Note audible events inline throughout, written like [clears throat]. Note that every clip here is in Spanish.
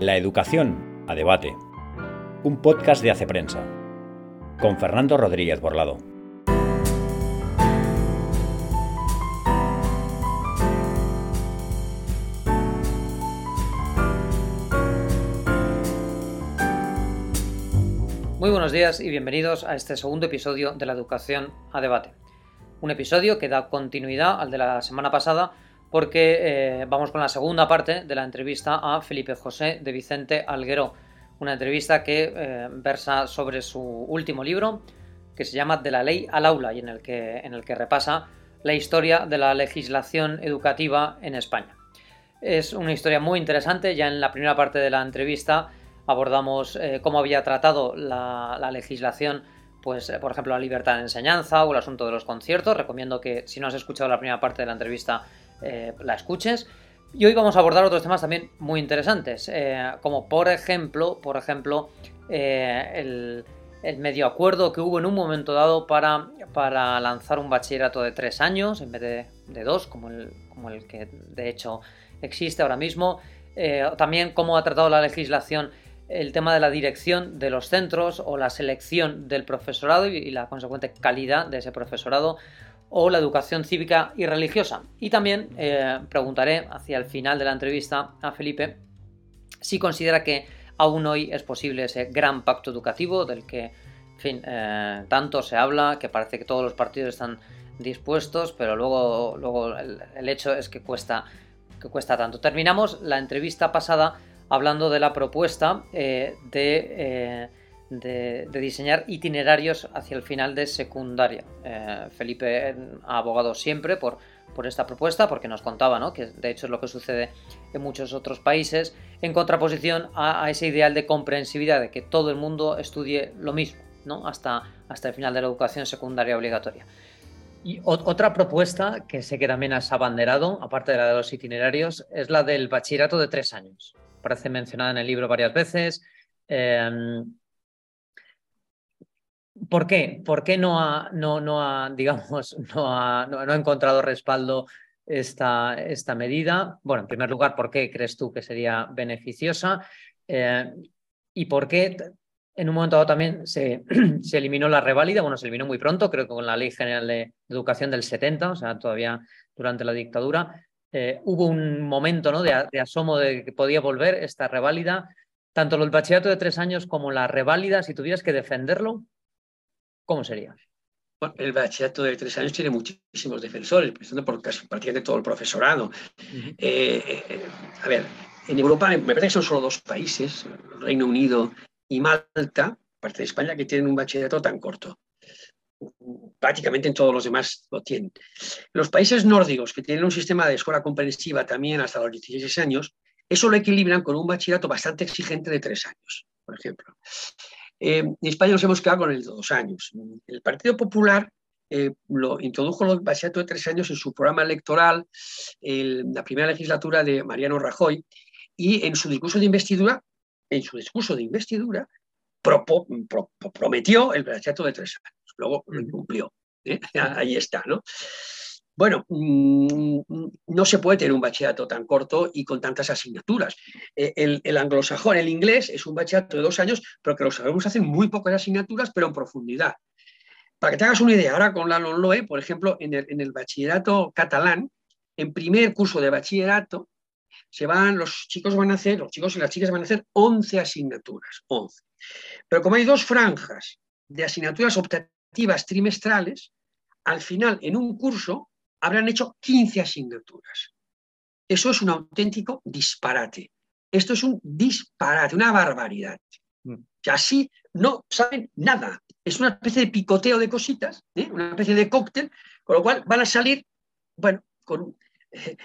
La educación a debate. Un podcast de Hace Prensa. Con Fernando Rodríguez Borlado. Muy buenos días y bienvenidos a este segundo episodio de la educación a debate. Un episodio que da continuidad al de la semana pasada porque eh, vamos con la segunda parte de la entrevista a Felipe José de Vicente Alguero. Una entrevista que eh, versa sobre su último libro, que se llama De la ley al aula, y en el que, en el que repasa la historia de la legislación educativa en España. Es una historia muy interesante, ya en la primera parte de la entrevista abordamos eh, cómo había tratado la, la legislación pues, por ejemplo, la libertad de enseñanza o el asunto de los conciertos. Recomiendo que si no has escuchado la primera parte de la entrevista eh, la escuches. Y hoy vamos a abordar otros temas también muy interesantes, eh, como por ejemplo, por ejemplo eh, el, medio acuerdo que hubo en un momento dado para, para lanzar un bachillerato de tres años en vez de, dos, como el, como el, que de hecho existe ahora mismo. también cómo ha tratado la legislación el tema de la dirección de los centros o la selección del profesorado y la consecuente calidad de ese profesorado o la educación cívica y religiosa. Y también eh, preguntaré hacia el final de la entrevista a Felipe si considera que aún hoy es posible ese gran pacto educativo del que, eh, tanto se habla, que parece que todos los partidos están dispuestos, pero luego, luego el, hecho es que cuesta, que cuesta tanto. Terminamos la entrevista pasada hablando de la propuesta eh, de de, diseñar itinerarios hacia el final de secundaria. Eh, Felipe ha abogado siempre por, por esta propuesta porque nos contaba ¿no? que de hecho es lo que sucede en muchos otros países, en contraposición a, ese ideal de comprensividad, de que todo el mundo estudie lo mismo ¿no? hasta, hasta el final de la educación secundaria obligatoria. Y otra propuesta que sé que también has abanderado, aparte de la de los itinerarios, es la del bachillerato de tres años. Parece mencionada en el libro varias veces. Eh, ¿Por qué? ¿Por qué no ha, no, no ha [laughs] digamos, no ha, no, ha encontrado respaldo esta, esta, medida? Bueno, en primer lugar, ¿por qué crees tú que sería beneficiosa? Eh, ¿Y por qué en un momento dado también se, [clears throat] se, eliminó la reválida? Bueno, se eliminó muy pronto, creo que con la Ley General de Educación del 70, o sea, todavía durante la dictadura. Eh, hubo un momento ¿no? de, de asomo de que podía volver esta reválida. Tanto el bachillerato de tres años como la reválida, si tuvieras que defenderlo, ¿Cómo sería? Bueno, el bachillerato de tres años tiene muchísimos defensores, empezando por casi prácticamente todo el profesorado. Eh, eh, a ver, en Europa me parece que son solo dos países, Reino Unido y Malta, parte de España, que tienen un bachillerato tan corto. Prácticamente en todos los demás lo tienen. Los países nórdicos, que tienen un sistema de escuela comprensiva también hasta los 16 años, eso lo equilibran con un bachillerato bastante exigente de tres años, por ejemplo. Eh, en España nos hemos quedado con el de dos años. El Partido Popular eh, lo introdujo el bachillerato de tres años en su programa electoral, en la primera legislatura de Mariano Rajoy, y en su discurso de investidura, en su discurso de investidura, prometió el bachillerato de tres años. Luego lo incumplió. ¿eh? [laughs] Ahí está, ¿no? Bueno, mm, no se puede tener un bachillerato tan corto y con tantas asignaturas. E, el, anglosajón, el inglés, es un bachillerato de dos años, pero que los alumnos hacen muy pocas asignaturas, pero en profundidad. Para que te hagas una idea, ahora con la LONLOE, por ejemplo, en el, bachillerato catalán, en primer curso de bachillerato, se van, los chicos van a hacer, los chicos y las chicas van a hacer 11 asignaturas, 11. Pero como hay dos franjas de asignaturas optativas trimestrales, al final, en un curso, habrán hecho 15 asignaturas. Eso es un auténtico disparate. Esto es un disparate, una barbaridad. Mm. Que así no saben nada. Es una especie de picoteo de cositas, ¿eh? una especie de cóctel, con lo cual van a salir, bueno, con, eh,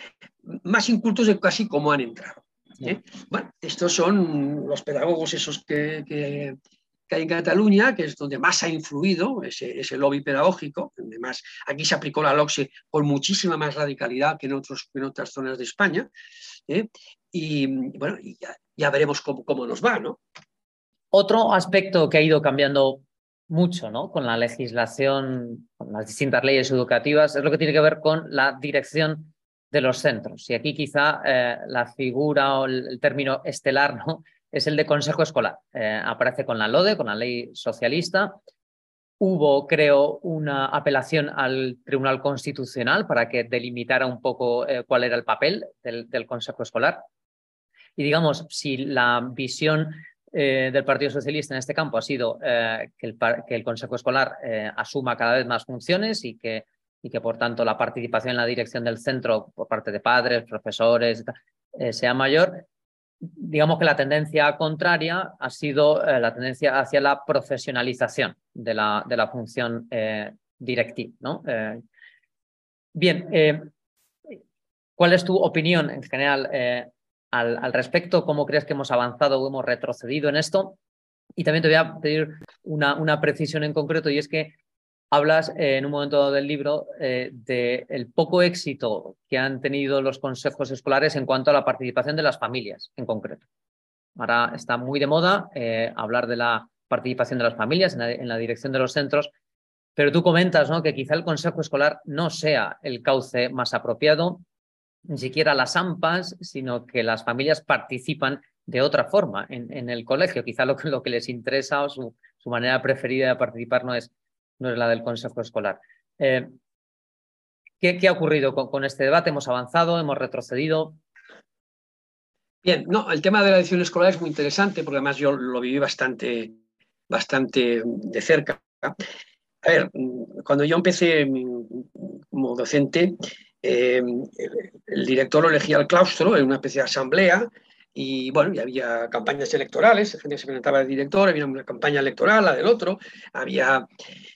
más incultos de casi como han entrado. ¿eh? Bueno, estos son los pedagogos esos que, que hay en Cataluña, que es donde más ha influido ese, lobby pedagógico, donde más, aquí se aplicó la LOCSE con muchísima más radicalidad que en, otros, en otras zonas de España, ¿eh? y bueno, ya, veremos cómo, cómo, nos va, ¿no? Otro aspecto que ha ido cambiando mucho, ¿no? Con la legislación, con las distintas leyes educativas, es lo que tiene que ver con la dirección de los centros. Y aquí quizá eh, la figura o el, término estelar ¿no? Es el de consejo escolar. Eh, aparece con la LODE, con la ley socialista. Hubo, creo, una apelación al Tribunal Constitucional para que delimitara un poco eh, cuál era el papel del, consejo escolar. Y digamos, si la visión del Partido Socialista en este campo ha sido que el, que, el, Consejo Escolar asuma cada vez más funciones y que y que por tanto la participación en la dirección del centro por parte de padres, profesores, eh, sea mayor, digamos que la tendencia contraria ha sido eh, la tendencia hacia la profesionalización de la, de la función eh, directiva. ¿no? bien, ¿cuál es tu opinión en general al, al, respecto? ¿Cómo crees que hemos avanzado o hemos retrocedido en esto? Y también te voy a pedir una, una precisión en concreto y es que hablas eh, en un momento del libro eh, del poco éxito que han tenido los consejos escolares en cuanto a la participación de las familias en concreto. Ahora está muy de moda eh, hablar de la participación de las familias en la, dirección de los centros, pero tú comentas ¿no? que quizá el consejo escolar no sea el cauce más apropiado, ni siquiera las AMPAs, sino que las familias participan de otra forma en, el colegio. Quizá lo, que les interesa o su manera preferida de participar no es no es la del Consejo Escolar. Eh, ¿qué, ha ocurrido con, este debate? ¿Hemos avanzado? ¿Hemos retrocedido? Bien, no, el tema de la edición escolar es muy interesante porque además yo lo viví bastante, bastante de cerca. A ver, cuando yo empecé como docente, eh, el director lo elegía al claustro en una especie de asamblea y bueno, había campañas electorales, gente se presentaba el director, había una campaña electoral, la del otro, había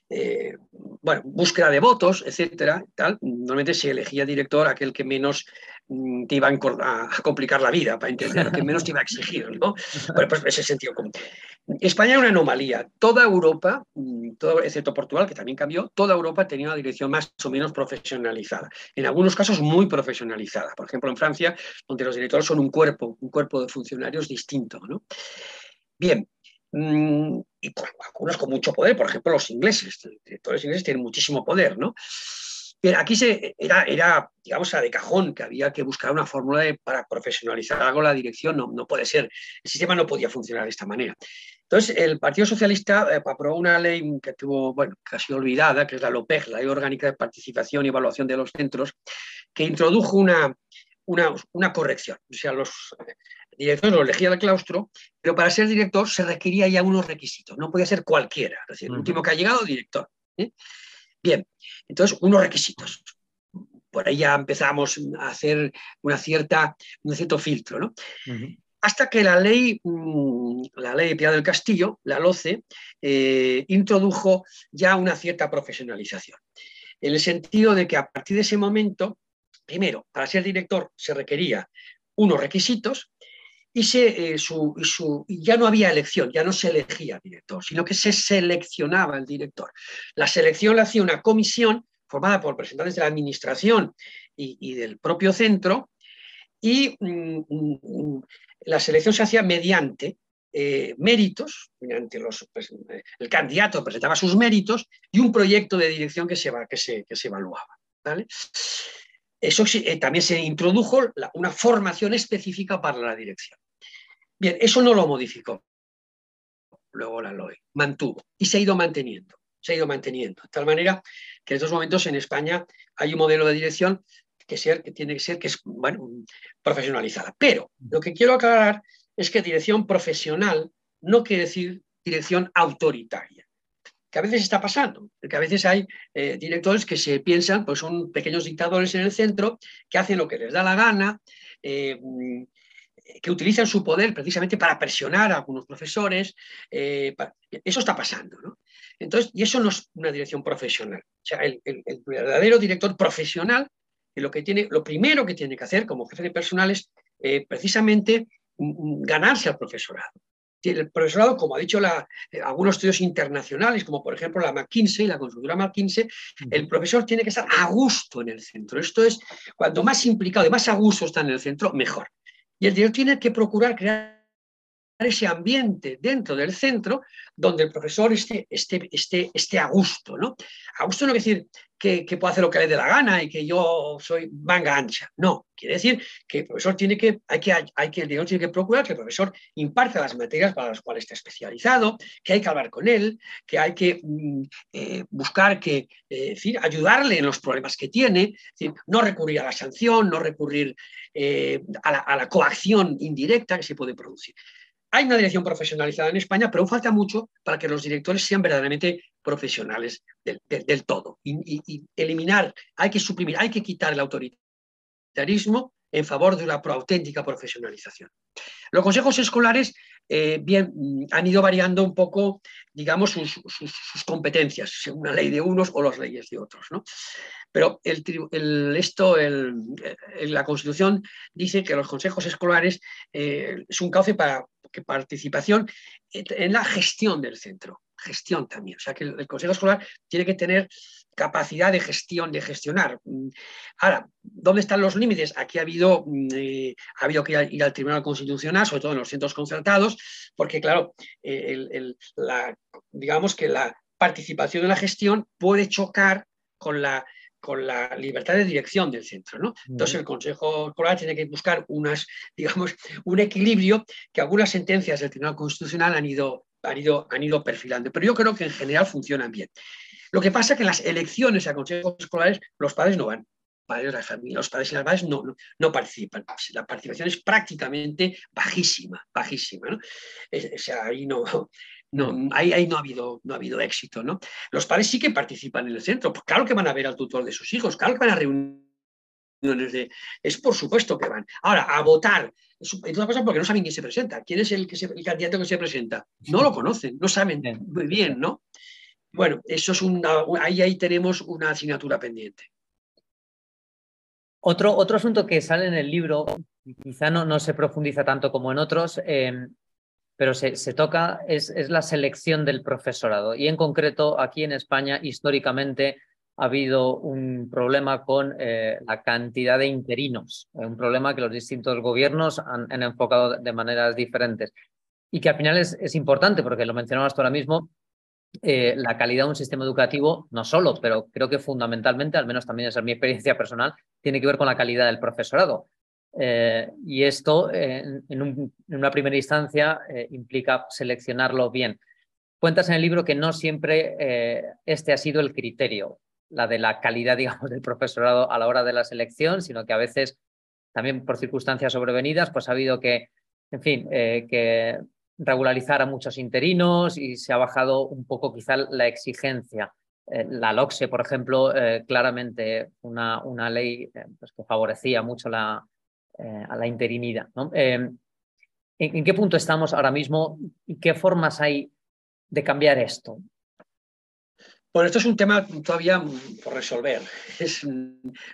eh, bueno, búsqueda de votos, etcétera, tal. Normalmente se elegía director aquel que menos te iba a, complicar la vida, para entender, que menos te iba a exigir, ¿no? Bueno, pues ese sentido. España es una anomalía. Toda Europa, mm, todo, excepto Portugal, que también cambió, toda Europa tenía una dirección más o menos profesionalizada. En algunos casos muy profesionalizada. Por ejemplo, en Francia, donde los directores son un cuerpo, un cuerpo de funcionarios distinto, ¿no? Bien, Mm, y algunos con mucho poder, por ejemplo los ingleses, los directores ingleses tienen muchísimo poder, ¿no? Aquí se, era, era, digamos, a de cajón que había que buscar una fórmula para profesionalizar algo la dirección, no, no puede ser, el sistema no podía funcionar de esta manera. Entonces, el Partido Socialista eh, aprobó una ley que tuvo, bueno, casi olvidada, que es la LOPEG, la Ley Orgánica de Participación y Evaluación de los Centros, que introdujo una, una, una corrección. O sea, los, director lo elegía el claustro, pero para ser director se requería ya unos requisitos, no podía ser cualquiera, es decir, el último que ha llegado, director. ¿eh? Bien, entonces, unos requisitos. Por ahí ya empezamos a hacer una cierta, un cierto filtro, ¿no? Hasta que la ley, mm, la ley de Piedad del Castillo, la LOCE, eh, introdujo ya una cierta profesionalización. En el sentido de que a partir de ese momento, primero, para ser director se requería unos requisitos y, eh, su, ya no había elección, ya no se elegía director, sino que se seleccionaba el director. La selección la hacía una comisión formada por representantes de la administración y, del propio centro, y mm, mm, la selección se hacía mediante eh, méritos, mediante los, pues, el candidato presentaba sus méritos y un proyecto de dirección que se, que se, evaluaba. Eso eh, también se introdujo una formación específica para la dirección. Bien, eso no lo modificó. Luego la LOE mantuvo y se ha ido manteniendo, se ha ido manteniendo. De tal manera que en estos momentos en España hay un modelo de dirección que, ser, que tiene que ser que es profesionalizada. Pero lo que quiero aclarar es que dirección profesional no quiere decir dirección autoritaria que a veces está pasando, porque a veces hay eh, directores que se piensan, pues son pequeños dictadores en el centro, que hacen lo que les da la gana, eh, que utilizan su poder precisamente para presionar a algunos profesores. Eh, eso está pasando, ¿no? Entonces, y eso no es una dirección profesional. O sea, el, verdadero director profesional, lo, que tiene, lo primero que tiene que hacer como jefe de personal es eh, precisamente mm, mm, ganarse al profesorado. El profesorado, como ha dicho la, eh, algunos estudios internacionales, como por ejemplo la McKinsey, la consultora McKinsey, el profesor tiene que estar a gusto en el centro. Esto es, cuanto más implicado y más a gusto está en el centro, mejor. Y el director tiene que procurar crear ese ambiente dentro del centro donde el profesor esté, esté, esté, esté a gusto. ¿no? A gusto no quiere decir que, que pueda hacer lo que le dé la gana y que yo soy manga ancha. No, quiere decir que el profesor tiene que, hay que, hay que, tiene que procurar que el profesor imparta las materias para las cuales está especializado, que hay que hablar con él, que hay que mm, eh, buscar que, eh, ayudarle en los problemas que tiene, no recurrir a la sanción, no recurrir eh, a la coacción indirecta que se puede producir. Hay una dirección profesionalizada en España, pero falta mucho para que los directores sean verdaderamente profesionales del, todo. Y, eliminar, hay que suprimir, hay que quitar el autoritarismo en favor de una auténtica profesionalización. Los consejos escolares eh, bien, han ido variando un poco, digamos, sus, competencias, según la ley de unos o las leyes de otros. ¿no? Pero el, esto, la Constitución dice que los consejos escolares eh, es un cauce para participación en la gestión del centro, gestión también. O sea que el, consejo escolar tiene que tener capacidad de gestión, de gestionar. Ahora, ¿dónde están los límites? Aquí ha habido, eh, ha habido que ir al Tribunal Constitucional, sobre todo en los centros concertados, porque claro, eh, digamos que la participación en la gestión puede chocar con la con la libertad de dirección del centro. ¿no? Entonces el Consejo Escolar tiene que buscar unas, digamos, un equilibrio que algunas sentencias del Tribunal Constitucional han ido, han ido, han ido perfilando, pero yo creo que en general funcionan bien. Lo que pasa es que en las elecciones a consejos escolares los padres no van. los padres y las madres no, no, participan. La participación es prácticamente bajísima, bajísima. ¿no? o sea, ahí no, no, ahí, no, ha habido, no ha habido éxito. ¿no? Los padres sí que participan en el centro, pues claro que van a ver al tutor de sus hijos, claro que van a reuniones de... Es por supuesto que van. Ahora, a votar, entonces pasa porque no saben quién se presenta, quién es el, que el candidato que se presenta. No lo conocen, no saben muy bien, ¿no? Bueno, eso es una, ahí, ahí tenemos una asignatura pendiente. Otro, otro asunto que sale en el libro, quizá no, no se profundiza tanto como en otros, eh, pero se, toca es, la selección del profesorado. Y en concreto, aquí en España, históricamente, ha habido un problema con eh, la cantidad de interinos, un problema que los distintos gobiernos han, enfocado de maneras diferentes. Y que al final es, importante, porque lo mencionabas ahora mismo, eh, la calidad de un sistema educativo, no solo, pero creo que fundamentalmente, al menos también es mi experiencia personal, tiene que ver con la calidad del profesorado. Eh, y esto, en, una primera instancia, eh, implica seleccionarlo bien. Cuentas en el libro que no siempre eh, este ha sido el criterio, la de la calidad, [laughs] digamos, del profesorado a la hora de la selección, sino que a veces, también por circunstancias sobrevenidas, pues ha habido que, en fin, que regularizar a muchos interinos y se ha bajado un poco quizá la exigencia. la LOCSE, por ejemplo, claramente una, una ley pues que favorecía mucho la, eh, a la interinidad. Eh, ¿en, qué punto estamos ahora mismo y qué formas hay de cambiar esto? Bueno, esto es un tema todavía por resolver, [laughs] es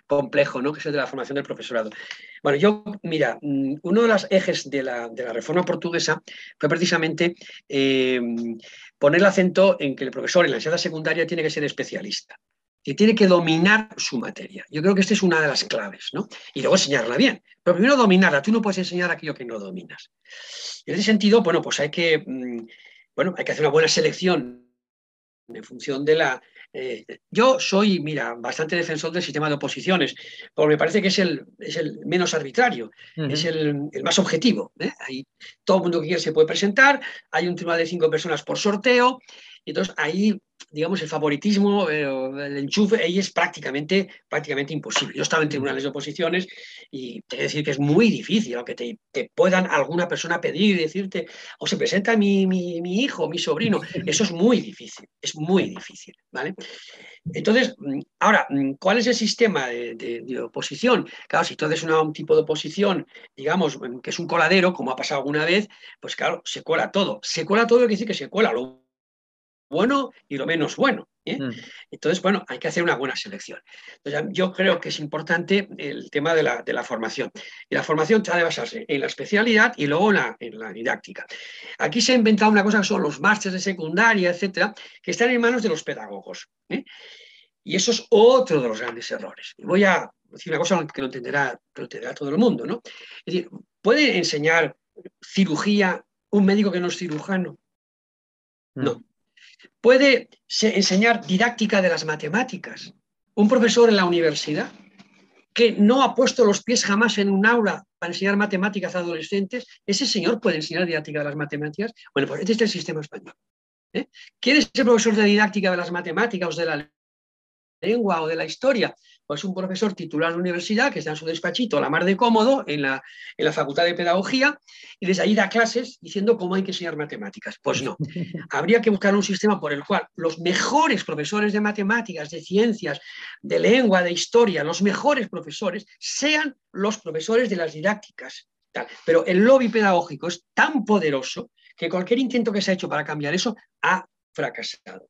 complejo, ¿no? Que es el de la formación del profesorado. Bueno, yo, mira, uno de los ejes de la, reforma portuguesa fue precisamente eh, poner el acento en que el profesor en la enseñanza secundaria tiene que ser especialista que tiene que dominar su materia. Yo creo que esta es una de las claves, ¿no? Y luego enseñarla bien. Pero primero dominarla. Tú no puedes enseñar aquello que no dominas. En ese sentido, bueno, pues hay que, mm, bueno, hay que hacer una buena selección en función de la... Eh, yo soy, mira, bastante defensor del sistema de oposiciones, porque me parece que es el, es el menos arbitrario, es el, más objetivo. ¿eh? todo el mundo que quiera se puede presentar, hay un tribunal de cinco personas por sorteo, y entonces ahí digamos, el favoritismo, eh, el enchufe, ahí es prácticamente, prácticamente imposible. Yo estaba en tribunales de oposiciones y te que decir que es muy difícil, aunque te, te puedan alguna persona pedir y decirte, o se presenta mi, mi, mi, hijo, mi sobrino, [laughs] eso es muy difícil, es muy difícil, ¿vale? Entonces, mm, ahora, mm, ¿cuál es el sistema de, de, oposición? Claro, si tú haces un tipo de oposición, digamos, mm, que es un coladero, como ha pasado alguna vez, pues claro, se cuela todo. Se cuela todo, quiere decir que se cuela lo bueno y lo menos bueno. ¿eh? Mm. Entonces, bueno, hay que hacer una buena selección. yo creo que es importante el tema de la, formación. Y la formación ha de basarse en la especialidad y luego en la, didáctica. Aquí se ha inventado una cosa que son los másteres de secundaria, etcétera, que están en manos de los pedagogos. ¿eh? Y eso es otro de los grandes errores. voy a decir una cosa que lo entenderá, lo entenderá todo el mundo. ¿no? Es decir, puede enseñar cirugía un médico que no es cirujano. Mm. No. Puede se- enseñar didáctica de las matemáticas. Un profesor en la universidad que no ha puesto los pies jamás en un aula para enseñar matemáticas a adolescentes, ese señor puede enseñar didáctica de las matemáticas. Bueno, pues este es el sistema español. ¿eh? ¿Quieres ser profesor de didáctica de las matemáticas o de la lengua o de la historia? Pues un profesor titular de la universidad que está en su despachito, a la mar de cómodo, en la, en la Facultad de Pedagogía, y desde ahí da clases diciendo cómo hay que enseñar matemáticas. Pues no. [laughs] Habría que buscar un sistema por el cual los mejores profesores de matemáticas, de ciencias, de lengua, de historia, los mejores profesores, sean los profesores de las didácticas. Tal. Pero el lobby pedagógico es tan poderoso que cualquier intento que se ha hecho para cambiar eso ha fracasado.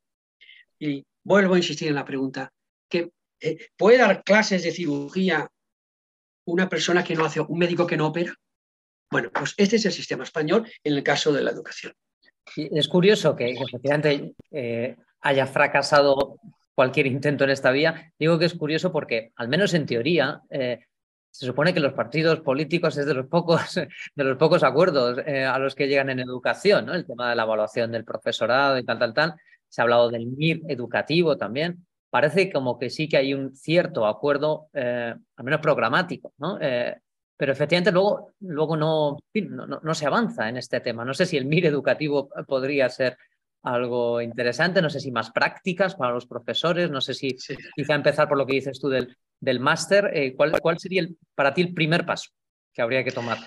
Y vuelvo a insistir en la pregunta, que eh, ¿puede dar clases de cirugía una persona que no hace, un médico que no opera? Bueno, pues este es el sistema español en el caso de la educación. Es curioso que, que efectivamente eh, haya fracasado cualquier intento en esta vía. Digo que es curioso porque, al menos en teoría, eh, se supone que los partidos políticos es de los pocos, [laughs] de los pocos acuerdos a los que llegan en educación, ¿no? El tema de la evaluación del profesorado y tal, tal, tal. Se ha hablado del MIR educativo también. Parece como que sí que hay un cierto acuerdo, eh, al menos programático, ¿no? Eh, pero efectivamente luego, luego no, no, no se avanza en este tema. No sé si el MIR educativo podría ser algo interesante, no sé si más prácticas para los profesores, no sé si Sí. quizá empezar por lo que dices tú del, del máster. Eh, ¿cuál, ¿Cuál sería el, para ti el primer paso que habría que tomar?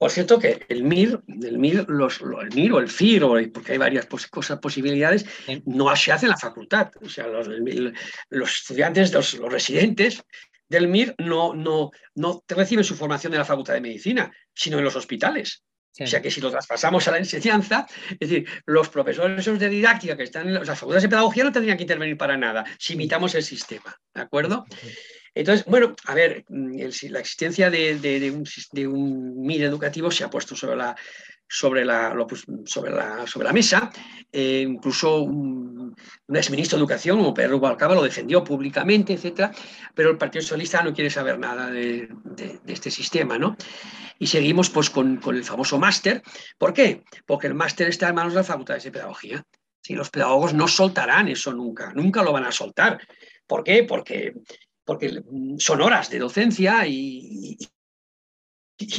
Por cierto que el MIR, el MIR, los, el MIR o el FIR, o- porque hay varias pos- cosas, posibilidades, no se hace en la facultad. O sea, los, estudiantes, los, los residentes del MIR no, no, no reciben su formación de la Facultad de Medicina, sino en los hospitales. Sí. O sea que si lo traspasamos a la enseñanza, es decir, los profesores de didáctica que están en las facultades de pedagogía no tendrían que intervenir para nada si imitamos el sistema, ¿de acuerdo? Entonces, bueno, a ver, mm, si la existencia de, un, de MIR educativo se ha puesto sobre la, mesa. Eh, incluso un, un exministro de Educación, como Pedro Rubalcaba, lo defendió públicamente, etcétera, pero el Partido Socialista no quiere saber nada de, este sistema, ¿no? Y seguimos pues, con, el famoso máster. ¿Por qué? Porque el máster está en manos de las facultades de pedagogía. Sí, los pedagogos no soltarán eso nunca, nunca lo van a soltar. ¿Por qué? Porque, porque mm, son horas de docencia y,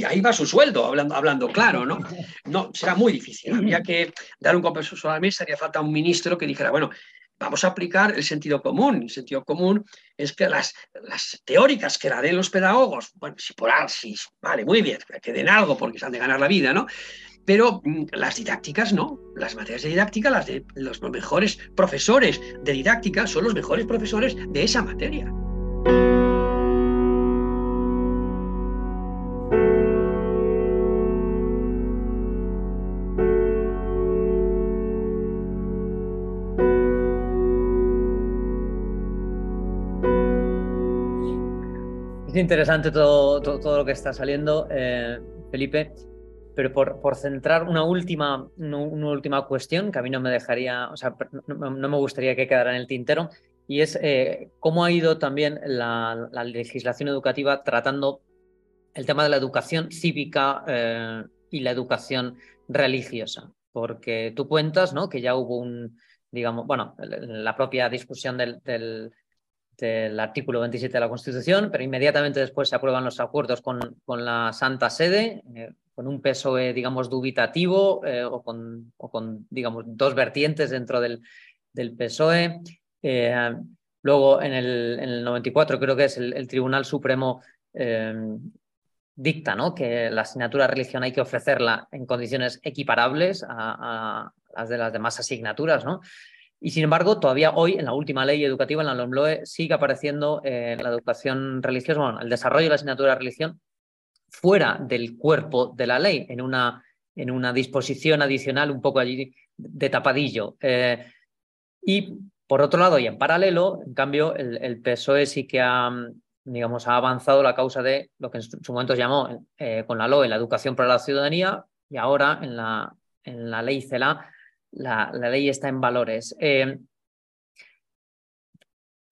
ahí va su sueldo, hablando, hablando claro, ¿no? No, será muy difícil. Habría que dar un compenso a la mesa, haría falta un ministro que dijera, bueno, vamos a aplicar el sentido común. El sentido común es que las, las teóricas que la den los pedagogos, bueno, si por alsis, vale, muy bien, que den algo porque se han de ganar la vida, ¿no? Pero mm, las didácticas no, las materias de didáctica, las de los mejores profesores de didáctica son los mejores profesores de esa materia. Interesante todo, todo, lo que está saliendo, eh, Felipe, pero por, por centrar una última, una, última cuestión que a mí no me dejaría, o sea, no, me gustaría que quedara en el tintero, y es eh, cómo ha ido también la, la, legislación educativa tratando el tema de la educación cívica eh, y la educación religiosa. Porque tú cuentas ¿no? que ya hubo un, digamos, bueno, la propia discusión del, del, artículo 27 de la Constitución, pero inmediatamente después se aprueban los acuerdos con, con la Santa Sede, eh, con un peso, eh, digamos, dubitativo eh, o, con, o, con, digamos, dos vertientes dentro del, del PSOE. Luego, en el, en el, 94, creo que es el, Tribunal Supremo dicta ¿no? que la asignatura de religión hay que ofrecerla en condiciones equiparables a, a las de las demás asignaturas. ¿no? Y sin embargo, todavía hoy, en la última ley educativa, en la LOMLOE, sigue apareciendo eh, la educación religiosa, bueno, el desarrollo de la asignatura de religión fuera del cuerpo de la ley, en una, en una disposición adicional un poco allí de tapadillo. Eh, y por otro lado, y en paralelo, en cambio, el, el PSOE sí que ha, digamos, ha avanzado la causa de lo que en su momento llamó eh, con la LOE la educación para la ciudadanía y ahora en la, en la ley CELA la, ley está en valores. Eh,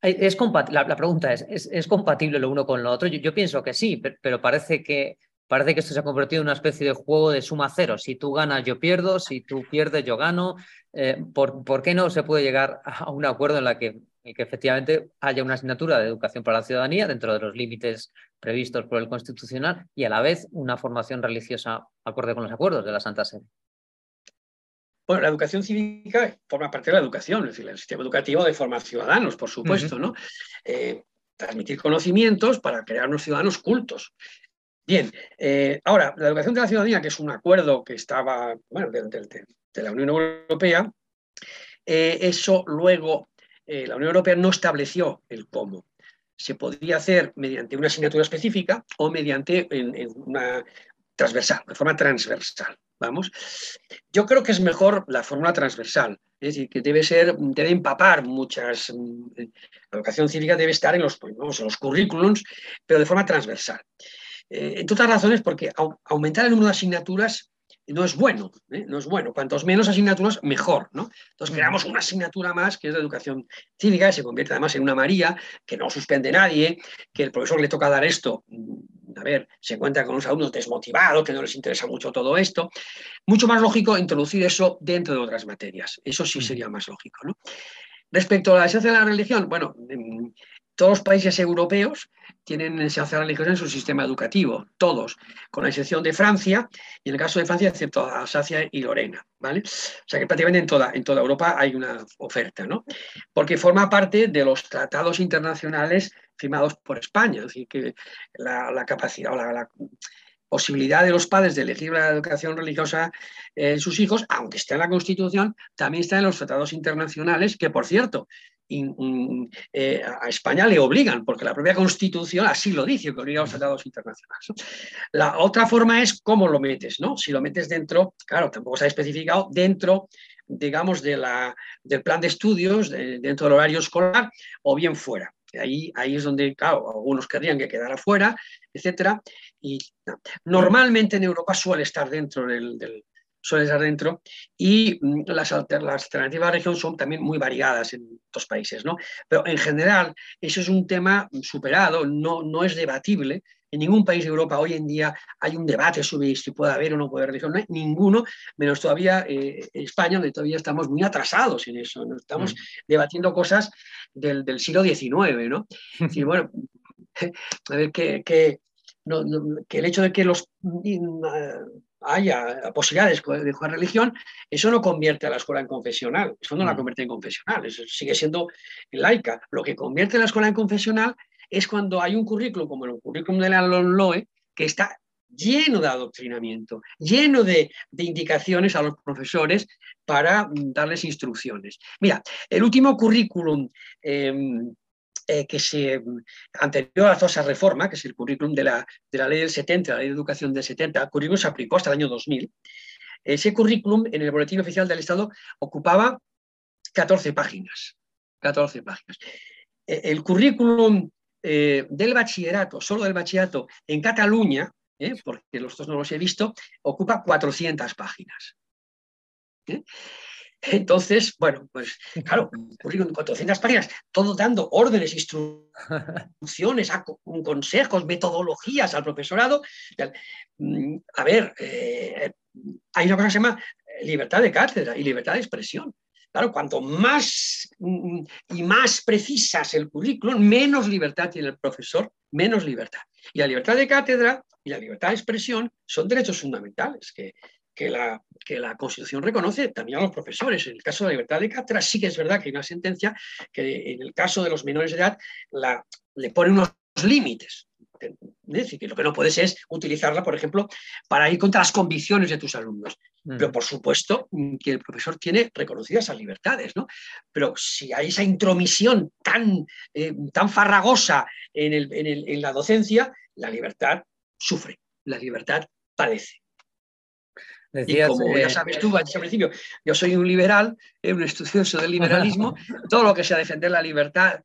es la, la, pregunta es, es, ¿es, compatible lo uno con lo otro? Yo, pienso que sí, pero, parece que parece que esto se ha convertido en una especie de juego de suma cero. Si tú ganas, yo pierdo, si tú pierdes, yo gano. Eh, ¿por, qué no se puede llegar a un acuerdo en la que efectivamente haya una asignatura de educación para la ciudadanía dentro de los límites previstos por el Constitucional y a la vez una formación religiosa acorde con los acuerdos de la Santa Sede? Bueno, la educación cívica forma parte de la educación, es decir, el sistema educativo de forma ciudadanos, por supuesto, ¿no? Eh, transmitir conocimientos para crear unos ciudadanos cultos. Bien, eh, ahora, la educación de la ciudadanía, que es un acuerdo que estaba, bueno, de, la Unión Europea, eh, eso luego la Unión Europea no estableció el cómo. Se podía hacer mediante una asignatura específica o mediante una transversal, de forma transversal. Vamos. Yo creo que es mejor la fórmula transversal, es decir, que debe ser, debe empapar muchas. La educación cívica debe estar en los, vamos, en los currículums, pero de forma transversal. Eh, entre otras razones, porque aumentar el número de asignaturas no es bueno, ¿eh? no es bueno. Cuantos menos asignaturas, mejor, ¿no? Entonces creamos una asignatura más que es de educación cívica, que se convierte además en una María, que no suspende nadie, que el profesor le toca dar esto, mm, a ver, se encuentra con unos alumnos desmotivados, que no les interesa mucho todo esto. Mucho más lógico introducir eso dentro de otras materias. Eso sí sería más lógico, ¿no? Respecto a la esencia de la religión, bueno, mm, todos los países europeos tienen enseñanza religiosa en su sistema educativo, todos, con la excepción de Francia, y en el caso de Francia, excepto Alsacia y Lorena, ¿vale? O sea que prácticamente en toda, en toda Europa hay una oferta, ¿no? Porque forma parte de los tratados internacionales firmados por España, es decir, que la, capacidad o la, posibilidad de los padres de elegir la educación religiosa en sus hijos, aunque esté en la Constitución, también está en los tratados internacionales, que por cierto, eh, a España le obligan, porque la propia Constitución así lo dice, que obliga a los tratados internacionales. La otra forma es cómo lo metes, ¿no? Si lo metes dentro, claro, tampoco se ha especificado, dentro, digamos, del plan de estudios, dentro del horario escolar, o bien fuera. Ahí, ahí es donde, claro, algunos querrían que quedara fuera, etcétera. Y normalmente en Europa suele estar dentro del, suele estar dentro, y mm, las, alternativas de región son también muy variadas en estos países, ¿no? Pero en general, eso es un tema superado, no, no es debatible. En ningún país de Europa hoy en día hay un debate sobre si puede haber o no puede haber religión, no hay ninguno, menos todavía eh, España, donde todavía estamos muy atrasados en eso, ¿no? estamos mm. debatiendo cosas del, del, siglo XIX, ¿no? [laughs] Y bueno, [laughs] a ver, que, que, que el hecho de que los mm, haya posibilidades de jugar religión, eso no convierte a la escuela en confesional, eso no la mm. convierte en confesional, eso sigue siendo laica. Lo que convierte a la escuela en confesional es cuando hay un currículum como el currículum de la LOE que está lleno de adoctrinamiento, lleno de, indicaciones a los profesores para mm, darles instrucciones. Mira, el último currículum em, eh, que se, anterior a toda esa reforma, que es el currículum de la, de la ley del 70, la ley de educación del 70, el currículum se aplicó hasta el año 2000. Ese currículum en el Boletín Oficial del Estado ocupaba 14 páginas. 14 páginas. E, el currículum eh, del bachillerato, solo del bachillerato en Cataluña, eh, porque los dos no los he visto, ocupa 400 páginas. Entonces, bueno, pues [laughs] claro, currículum 400 páginas, todo dando órdenes, instrucciones, consejos, metodologías al profesorado. Mm, a ver, eh, hay una cosa que se llama libertad de cátedra y libertad de expresión. Claro, cuanto más mm, y más precisas el currículum, menos libertad tiene el profesor, menos libertad. Y la libertad de cátedra y la libertad de expresión son derechos fundamentales que, que la, que la Constitución reconoce también a los profesores. En el caso de la libertad de cátedra sí que es verdad que hay una sentencia que en el caso de los menores de edad la, le pone unos límites. Es decir, que lo que no puedes es utilizarla, por ejemplo, para ir contra las convicciones de tus alumnos. Mm. Pero por supuesto que el profesor tiene reconocidas esas libertades, ¿no? Pero si hay esa intromisión tan, eh, tan farragosa en, el, en, el, en la docencia, la libertad sufre, la libertad padece y como ya eh, sabes tú, al principio, yo soy un liberal, eh, un estudioso del liberalismo, [laughs] todo lo que sea defender la libertad,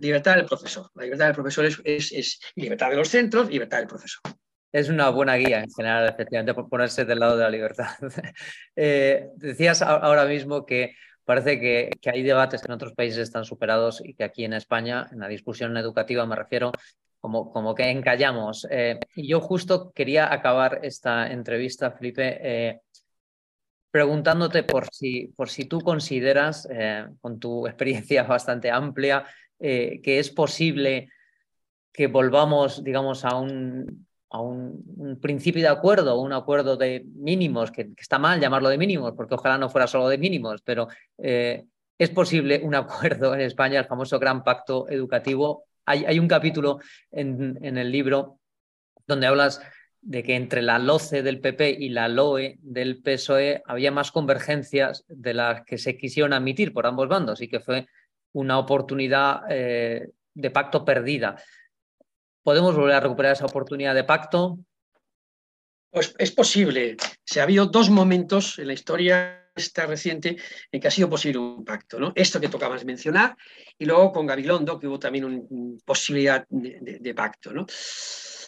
libertad del profesor. La libertad del profesor es, libertad de los centros, libertad del profesor. Es una buena guía en general, efectivamente, por ponerse del lado de la libertad. [laughs] Eh, decías ahora mismo que parece que, hay debates que en otros países están superados y que aquí en España, en la discusión educativa me refiero, como, como que encallamos. Eh, yo justo quería acabar esta entrevista, Felipe, eh, preguntándote por si, por si tú consideras, con tu [laughs] experiencia bastante amplia, que es posible que volvamos, digamos, a un, a un, principio de acuerdo, un acuerdo de mínimos, que, está mal llamarlo de mínimos, porque ojalá no fuera solo de mínimos, pero eh, es posible un [laughs] acuerdo en España, el famoso Gran Pacto Educativo. Hay, un capítulo en, en, el libro donde hablas de que entre la LOCE del PP y la LOE del PSOE había más convergencias de las que se quisieron admitir por ambos bandos y que fue una oportunidad eh, de pacto perdida. ¿Podemos volver a recuperar esa oportunidad de pacto? Pues es posible. Se ha habido dos momentos en la historia esta reciente en que ha sido posible un pacto. ¿no? Esto que tocabas mencionar, y luego con Gabilondo, que hubo también una posibilidad de, pacto. ¿no?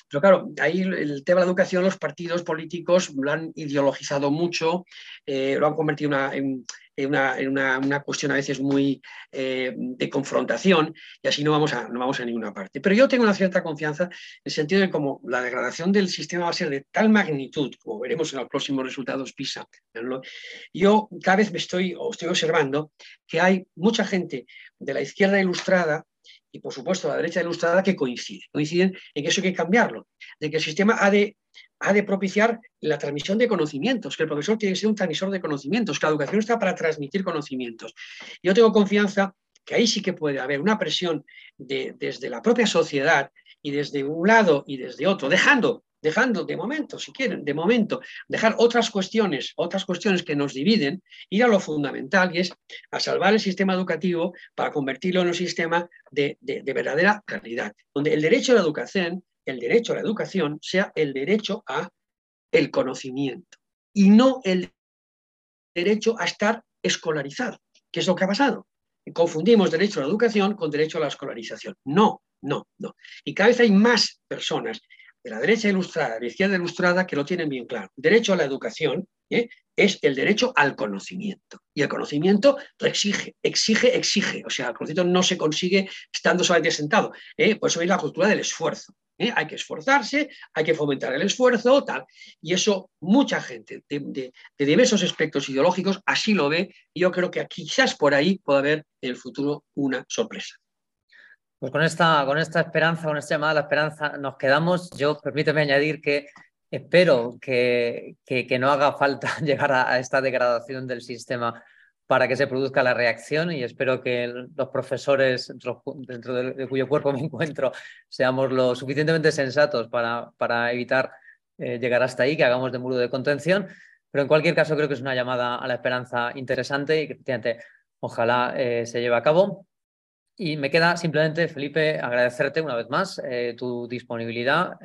Pero claro, ahí el tema de la educación, los partidos políticos lo han ideologizado mucho, eh, lo han convertido en, en una, cuestión a veces muy eh, de confrontación y así no vamos, a, no vamos a ninguna parte. Pero yo tengo una cierta confianza en el sentido de como la degradación del sistema va a ser de tal magnitud, como veremos en los próximos resultados PISA, yo cada vez me estoy, estoy observando que hay mucha gente de la izquierda ilustrada y por supuesto la derecha ilustrada que coincide. Coinciden en que eso hay que cambiarlo, de que el sistema ha de ha de propiciar la transmisión de conocimientos, que el profesor tiene que ser un transmisor de conocimientos, que la educación está para transmitir conocimientos. Yo tengo confianza que ahí sí que puede haber una presión desde la propia sociedad y desde un lado y desde otro, dejando, dejando de momento, si quieren, de momento, dejar otras cuestiones, otras cuestiones que nos dividen, ir a lo fundamental y es a salvar el sistema educativo para convertirlo en un sistema de, de verdadera calidad, donde el derecho a la educación el derecho a la educación sea el derecho a el conocimiento y no el derecho a estar escolarizado, que es lo que ha pasado. Confundimos derecho a la educación con derecho a la escolarización. No, no, no. Y cada vez hay más personas de la derecha ilustrada, de la izquierda ilustrada, que lo tienen bien claro. Derecho a la educación ¿eh? es el derecho al conocimiento. Y el conocimiento lo exige, exige, exige. O sea, el conocimiento no se consigue estando solamente sentado. ¿eh? Por eso es la cultura del esfuerzo. ¿eh? Hay que esforzarse, hay que fomentar el esfuerzo, tal. Y eso mucha gente de, diversos aspectos ideológicos así lo ve. Y yo creo que quizás por ahí pueda haber en el futuro una sorpresa. Pues con esta, con esta esperanza, con esta llamada a la esperanza, nos quedamos. Yo permíteme añadir que espero que, que, no haga falta [laughs] llegar a, esta degradación del sistema para que se produzca la reacción y espero que los profesores dentro de, cuyo cuerpo me encuentro seamos lo suficientemente sensatos para, para evitar eh, llegar hasta ahí, que hagamos de muro de contención. Pero en cualquier caso creo que es una llamada a la esperanza interesante y que ojalá eh, se lleve a cabo. Y me queda simplemente, Felipe, agradecerte una vez más eh, tu disponibilidad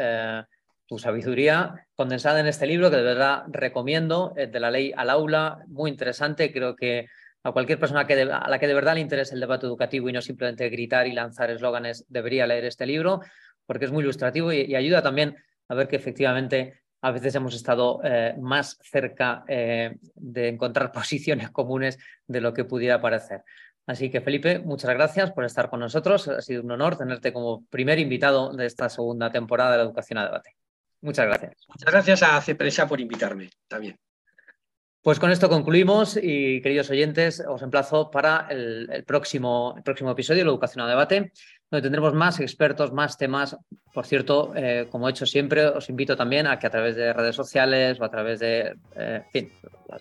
tu sabiduría condensada en este libro que de verdad recomiendo, de la ley al aula, muy interesante. Creo que a cualquier persona que a la que de verdad le interese el debate educativo y no simplemente gritar y lanzar eslóganes debería leer este libro porque es muy ilustrativo y, ayuda también a ver que efectivamente a veces hemos estado eh, más cerca eh, de encontrar [laughs] posiciones comunes de lo que pudiera parecer. Así que Felipe, muchas gracias por estar con nosotros. Ha sido un honor tenerte como primer invitado de esta segunda temporada de la Educación a Debate. Muchas gracias. Muchas gracias a Cepresa por invitarme también. Pues con esto concluimos y queridos oyentes, os emplazo para el, próximo, el próximo episodio, la educación a debate, donde tendremos más expertos, más temas. Por cierto, eh, como he hecho siempre, os invito también a que a través de redes sociales o a través de eh,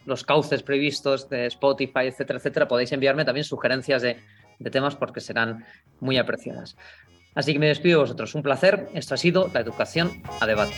los cauces previstos de Spotify, etcétera, etcétera, podéis enviarme también sugerencias de, de temas porque serán muy apreciadas. Así que me despido de vosotros. Un placer. Esto ha sido La Educación a Debate.